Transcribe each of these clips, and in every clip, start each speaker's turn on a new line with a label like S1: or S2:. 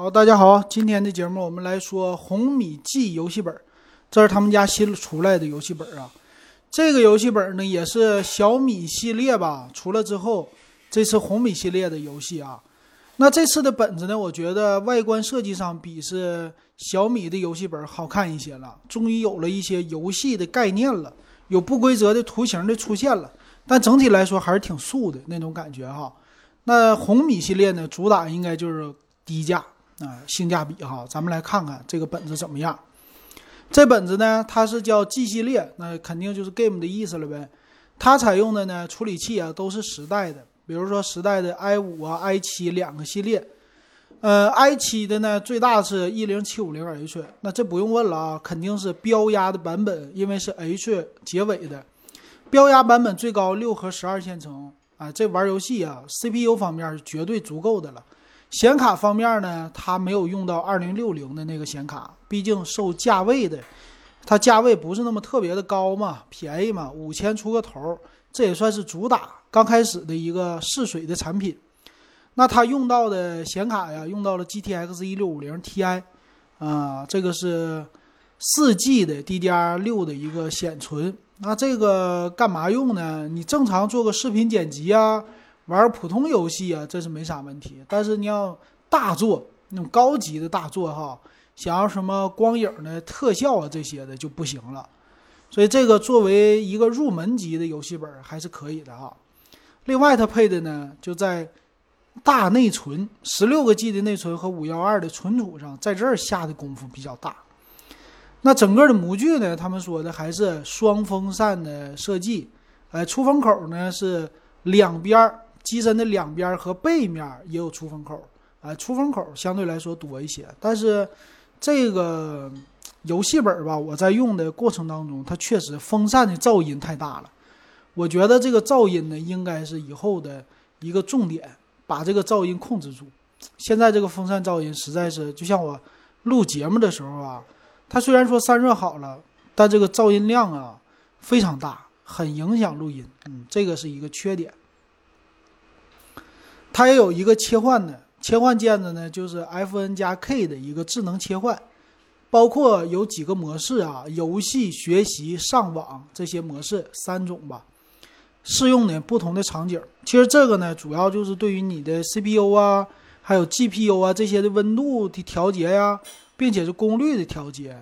S1: 好，大家好，今天的节目我们来说红米 G 游戏本，这是他们家新出来的游戏本啊。这个游戏本呢也是小米系列吧，出了之后，这次红米系列的游戏啊。那这次的本子呢，我觉得外观设计上比是小米的游戏本好看一些了，终于有了一些游戏的概念了，有不规则的图形的出现了，但整体来说还是挺素的那种感觉哈。那红米系列呢，主打应该就是低价啊，性价比哈。咱们来看看这个本子怎么样。这本子呢，它是叫 G 系列，那肯定就是 Game 的意思了呗。它采用的呢处理器啊都是时代的，比如说时代的 i 五啊、i 七两个系列。呃，i 七的呢最大是一零七五零 H，那这不用问了啊，肯定是标压的版本，因为是 H 结尾的。标压版本最高六核十二线程。啊，这玩游戏啊，CPU 方面是绝对足够的了。显卡方面呢，它没有用到二零六零的那个显卡，毕竟受价位的，它价位不是那么特别的高嘛，便宜嘛，五千出个头，这也算是主打刚开始的一个试水的产品。那它用到的显卡呀，用到了 GTX 一六五零 Ti，啊，这个是四 G 的 DDR 六的一个显存。那这个干嘛用呢？你正常做个视频剪辑啊，玩普通游戏啊，这是没啥问题。但是你要大作那种高级的大作哈，想要什么光影的特效啊这些的就不行了。所以这个作为一个入门级的游戏本还是可以的哈。另外它配的呢就在大内存，十六个 G 的内存和五幺二的存储上，在这儿下的功夫比较大。那整个的模具呢？他们说的还是双风扇的设计，呃，出风口呢是两边机身的两边和背面也有出风口，啊，出风口相对来说多一些。但是这个游戏本吧，我在用的过程当中，它确实风扇的噪音太大了。我觉得这个噪音呢，应该是以后的一个重点，把这个噪音控制住。现在这个风扇噪音实在是，就像我录节目的时候啊。它虽然说散热好了，但这个噪音量啊非常大，很影响录音。嗯，这个是一个缺点。它也有一个切换的切换键子呢，就是 Fn 加 K 的一个智能切换，包括有几个模式啊，游戏、学习、上网这些模式三种吧，适用的不同的场景。其实这个呢，主要就是对于你的 CPU 啊，还有 GPU 啊这些的温度的调节呀。并且是功率的调节，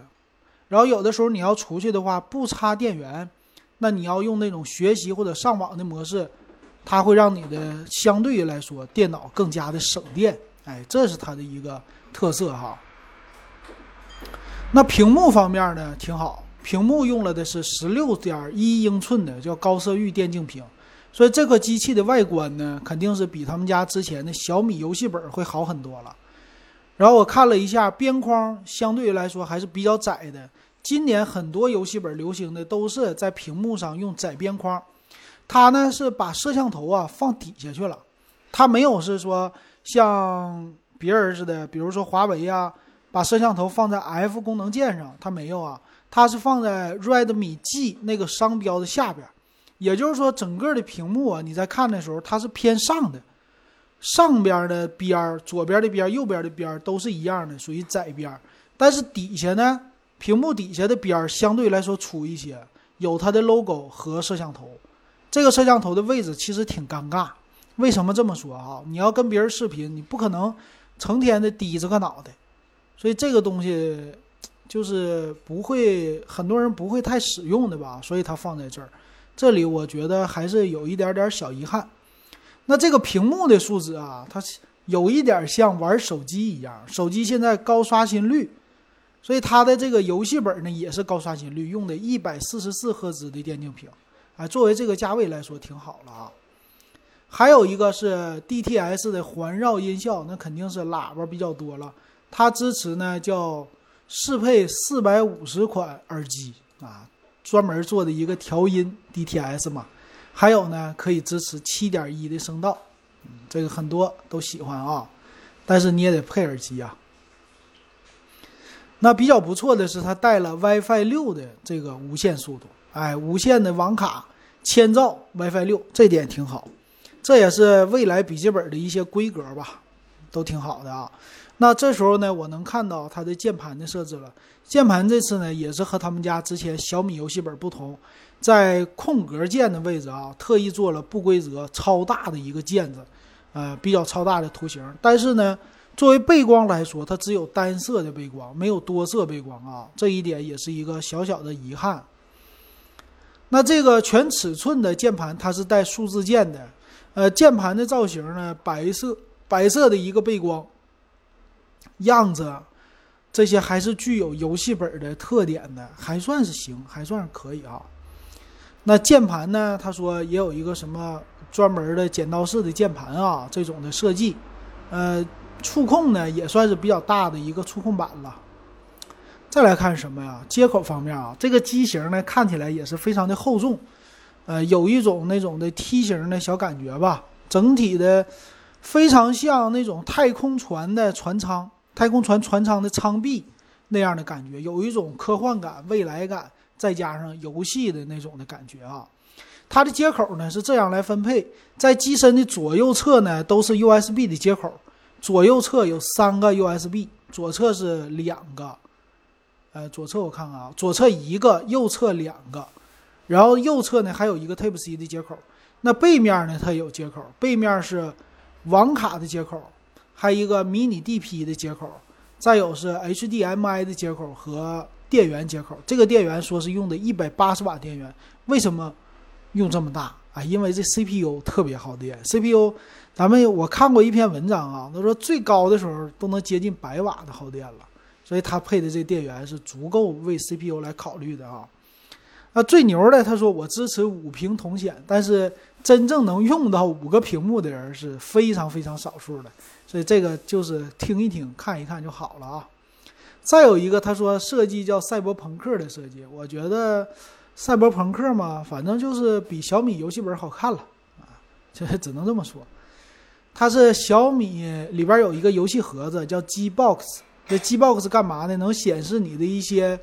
S1: 然后有的时候你要出去的话不插电源，那你要用那种学习或者上网的模式，它会让你的相对于来说电脑更加的省电，哎，这是它的一个特色哈。那屏幕方面呢挺好，屏幕用了的是十六点一英寸的叫高色域电竞屏，所以这个机器的外观呢肯定是比他们家之前的小米游戏本会好很多了。然后我看了一下边框，相对于来说还是比较窄的。今年很多游戏本流行的都是在屏幕上用窄边框，它呢是把摄像头啊放底下去了，它没有是说像别人似的，比如说华为啊，把摄像头放在 F 功能键上，它没有啊，它是放在 Redmi G 那个商标的下边，也就是说整个的屏幕啊，你在看的时候它是偏上的。上边的边儿、左边的边、右边的边都是一样的，属于窄边。但是底下呢，屏幕底下的边相对来说粗一些，有它的 logo 和摄像头。这个摄像头的位置其实挺尴尬。为什么这么说啊？你要跟别人视频，你不可能成天的低着个脑袋，所以这个东西就是不会很多人不会太使用的吧？所以它放在这儿，这里我觉得还是有一点点小遗憾。那这个屏幕的数值啊，它有一点像玩手机一样，手机现在高刷新率，所以它的这个游戏本呢也是高刷新率，用的一百四十四赫兹的电竞屏，啊，作为这个价位来说挺好了啊。还有一个是 DTS 的环绕音效，那肯定是喇叭比较多了，它支持呢叫适配四百五十款耳机啊，专门做的一个调音 DTS 嘛。还有呢，可以支持七点一的声道，这个很多都喜欢啊，但是你也得配耳机啊。那比较不错的是，它带了 WiFi 六的这个无线速度，哎，无线的网卡千兆 WiFi 六，这点挺好。这也是未来笔记本的一些规格吧，都挺好的啊。那这时候呢，我能看到它的键盘的设置了。键盘这次呢，也是和他们家之前小米游戏本不同，在空格键的位置啊，特意做了不规则、超大的一个键子，呃，比较超大的图形。但是呢，作为背光来说，它只有单色的背光，没有多色背光啊，这一点也是一个小小的遗憾。那这个全尺寸的键盘，它是带数字键的，呃，键盘的造型呢，白色白色的一个背光。样子，这些还是具有游戏本的特点的，还算是行，还算是可以啊。那键盘呢？他说也有一个什么专门的剪刀式的键盘啊，这种的设计。呃，触控呢也算是比较大的一个触控板了。再来看什么呀？接口方面啊，这个机型呢看起来也是非常的厚重，呃，有一种那种的梯形的小感觉吧。整体的非常像那种太空船的船舱。太空船船舱的舱壁那样的感觉，有一种科幻感、未来感，再加上游戏的那种的感觉啊。它的接口呢是这样来分配，在机身的左右侧呢都是 USB 的接口，左右侧有三个 USB，左侧是两个，呃，左侧我看看啊，左侧一个，右侧两个，然后右侧呢还有一个 Type C 的接口。那背面呢它有接口，背面是网卡的接口。还有一个迷你 DP 的接口，再有是 HDMI 的接口和电源接口。这个电源说是用的一百八十瓦电源，为什么用这么大啊？因为这 CPU 特别耗电。CPU，咱们我看过一篇文章啊，他说最高的时候都能接近百瓦的耗电了，所以它配的这电源是足够为 CPU 来考虑的啊。那最牛的，他说我支持五屏同显，但是真正能用到五个屏幕的人是非常非常少数的。所以这个就是听一听、看一看就好了啊。再有一个，他说设计叫赛博朋克的设计，我觉得赛博朋克嘛，反正就是比小米游戏本好看了啊，这 只能这么说。它是小米里边有一个游戏盒子叫 G Box，这 G Box 干嘛呢？能显示你的一些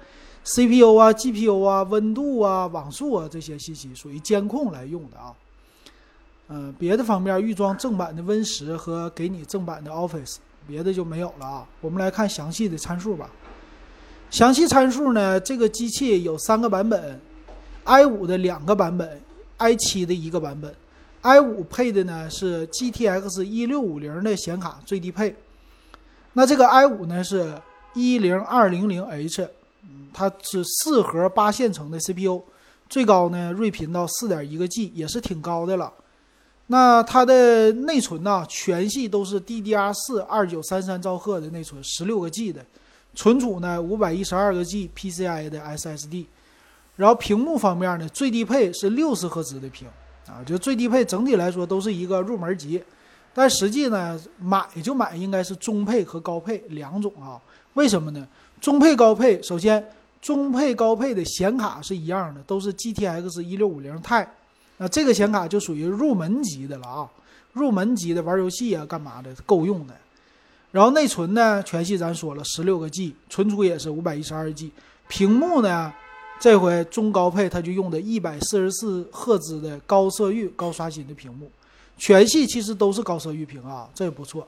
S1: CPU 啊、GPU 啊、温度啊、网速啊这些信息，属于监控来用的啊。嗯，别的方面预装正版的 Win 十和给你正版的 Office，别的就没有了啊。我们来看详细的参数吧。详细参数呢，这个机器有三个版本，i 五的两个版本，i 七的一个版本。i 五配的呢是 GTX 一六五零的显卡最低配。那这个 i 五呢是一零二零零 H，嗯，它是四核八线程的 CPU，最高呢睿频到四点一个 G，也是挺高的了。那它的内存呢？全系都是 DDR4 二九三三兆赫的内存，十六个 G 的，存储呢五百一十二个 G PCI 的 SSD。然后屏幕方面呢，最低配是六十赫兹的屏啊，就最低配整体来说都是一个入门级。但实际呢，买就买应该是中配和高配两种啊。为什么呢？中配高配，首先中配高配的显卡是一样的，都是 GTX 一六五零 Ti。那这个显卡就属于入门级的了啊，入门级的玩游戏啊，干嘛的够用的。然后内存呢，全系咱说了十六个 G，存储也是五百一十二 G。屏幕呢，这回中高配它就用的一百四十四赫兹的高色域高刷新的屏幕，全系其实都是高色域屏啊，这也不错。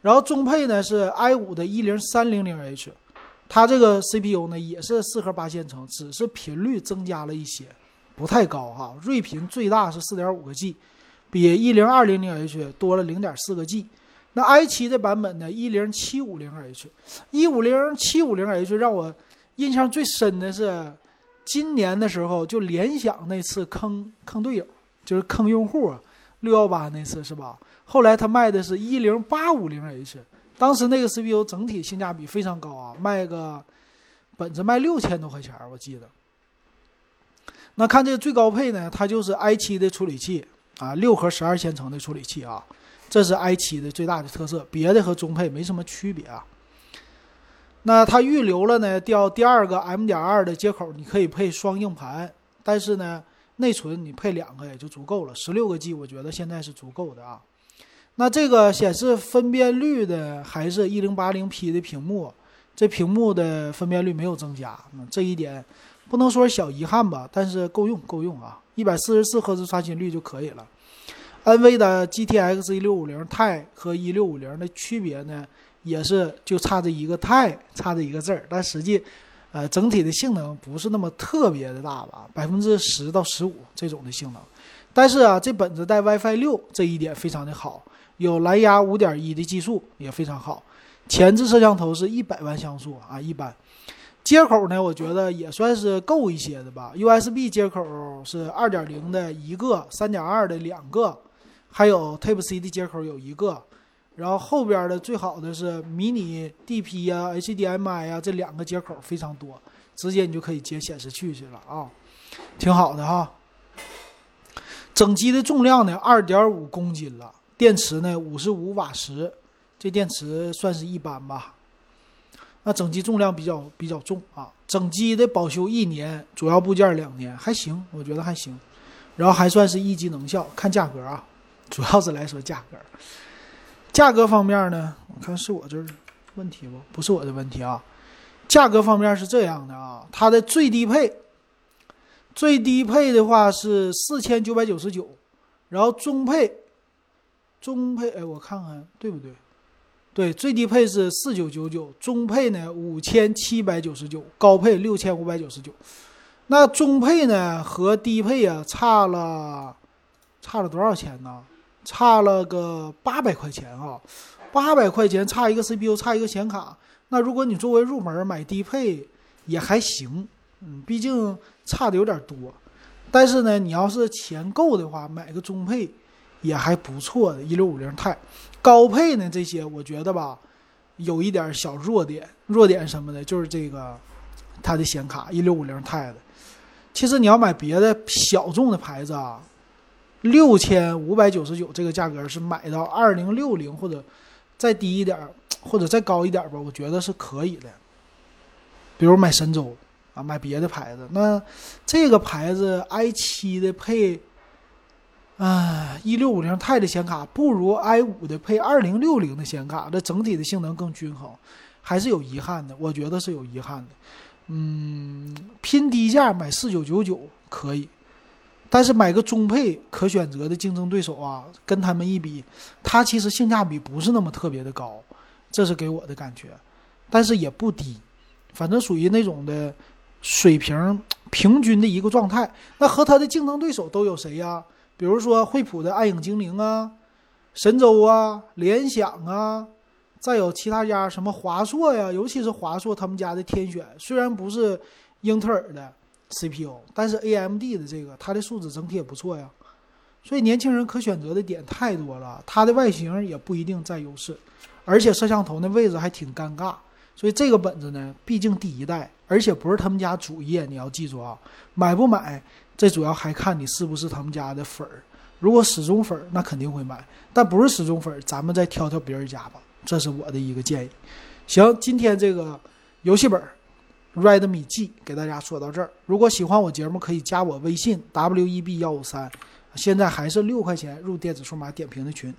S1: 然后中配呢是 i 五的一零三零零 H，它这个 CPU 呢也是四核八线程，只是频率增加了一些。不太高哈，睿频最大是四点五个 G，比一零二零零 H 多了零点四个 G。那 i 七的版本呢，一零七五零 H，一五零七五零 H 让我印象最深的是今年的时候，就联想那次坑坑队友，就是坑用户啊六幺八那次是吧？后来他卖的是一零八五零 H，当时那个 CPU 整体性价比非常高啊，卖个本子卖六千多块钱，我记得。那看这个最高配呢，它就是 i 七的处理器啊，六核十二线程的处理器啊，这是 i 七的最大的特色，别的和中配没什么区别啊。那它预留了呢，调第二个 M 点二的接口，你可以配双硬盘，但是呢，内存你配两个也就足够了，十六个 G 我觉得现在是足够的啊。那这个显示分辨率的还是一零八零 P 的屏幕，这屏幕的分辨率没有增加，那这一点。不能说小遗憾吧，但是够用，够用啊！一百四十四赫兹刷新率就可以了。NV 的 GTX 一六五零 Ti 和一六五零的区别呢，也是就差这一个钛，差这一个字儿，但实际，呃，整体的性能不是那么特别的大吧，百分之十到十五这种的性能。但是啊，这本子带 WiFi 六这一点非常的好，有蓝牙五点一的技术也非常好。前置摄像头是一百万像素啊，一般。接口呢，我觉得也算是够一些的吧。USB 接口是二点零的一个，三点二的两个，还有 Type C 的接口有一个。然后后边的最好的是迷你 DP 呀、HDMI 呀，这两个接口非常多，直接你就可以接显示器去了啊，挺好的哈。整机的重量呢，二点五公斤了，电池呢五十五瓦时，这电池算是一般吧。那整机重量比较比较重啊，整机的保修一年，主要部件两年，还行，我觉得还行。然后还算是一级能效，看价格啊，主要是来说价格。价格方面呢，我看是我这儿问题不？不是我的问题啊。价格方面是这样的啊，它的最低配，最低配的话是四千九百九十九，然后中配，中配，哎，我看看对不对？对，最低配是四九九九，中配呢五千七百九十九，高配六千五百九十九。那中配呢和低配啊差了，差了多少钱呢？差了个八百块钱啊，八百块钱差一个 CPU，差一个显卡。那如果你作为入门买低配也还行，嗯，毕竟差的有点多。但是呢，你要是钱够的话，买个中配也还不错的，一六五零 i 高配呢这些我觉得吧，有一点小弱点，弱点什么的，就是这个它的显卡一六五零 i 的。其实你要买别的小众的牌子啊。六千五百九十九这个价格是买到二零六零或者再低一点或者再高一点吧，我觉得是可以的。比如买神州啊，买别的牌子，那这个牌子 i 七的配啊一六五零 i 的显卡不如 i 五的配二零六零的显卡，这整体的性能更均衡，还是有遗憾的。我觉得是有遗憾的。嗯，拼低价买四九九九可以。但是买个中配可选择的竞争对手啊，跟他们一比，它其实性价比不是那么特别的高，这是给我的感觉。但是也不低，反正属于那种的水平平均的一个状态。那和它的竞争对手都有谁呀？比如说惠普的暗影精灵啊，神州啊，联想啊，再有其他家什么华硕呀，尤其是华硕他们家的天选，虽然不是英特尔的。CPU，但是 AMD 的这个它的素质整体也不错呀，所以年轻人可选择的点太多了，它的外形也不一定占优势，而且摄像头那位置还挺尴尬，所以这个本子呢，毕竟第一代，而且不是他们家主业，你要记住啊，买不买这主要还看你是不是他们家的粉儿，如果死忠粉儿那肯定会买，但不是死忠粉儿，咱们再挑挑别人家吧，这是我的一个建议。行，今天这个游戏本。Redmi G 给大家说到这儿，如果喜欢我节目，可以加我微信 W E B 幺五三，现在还是六块钱入电子数码点评的群。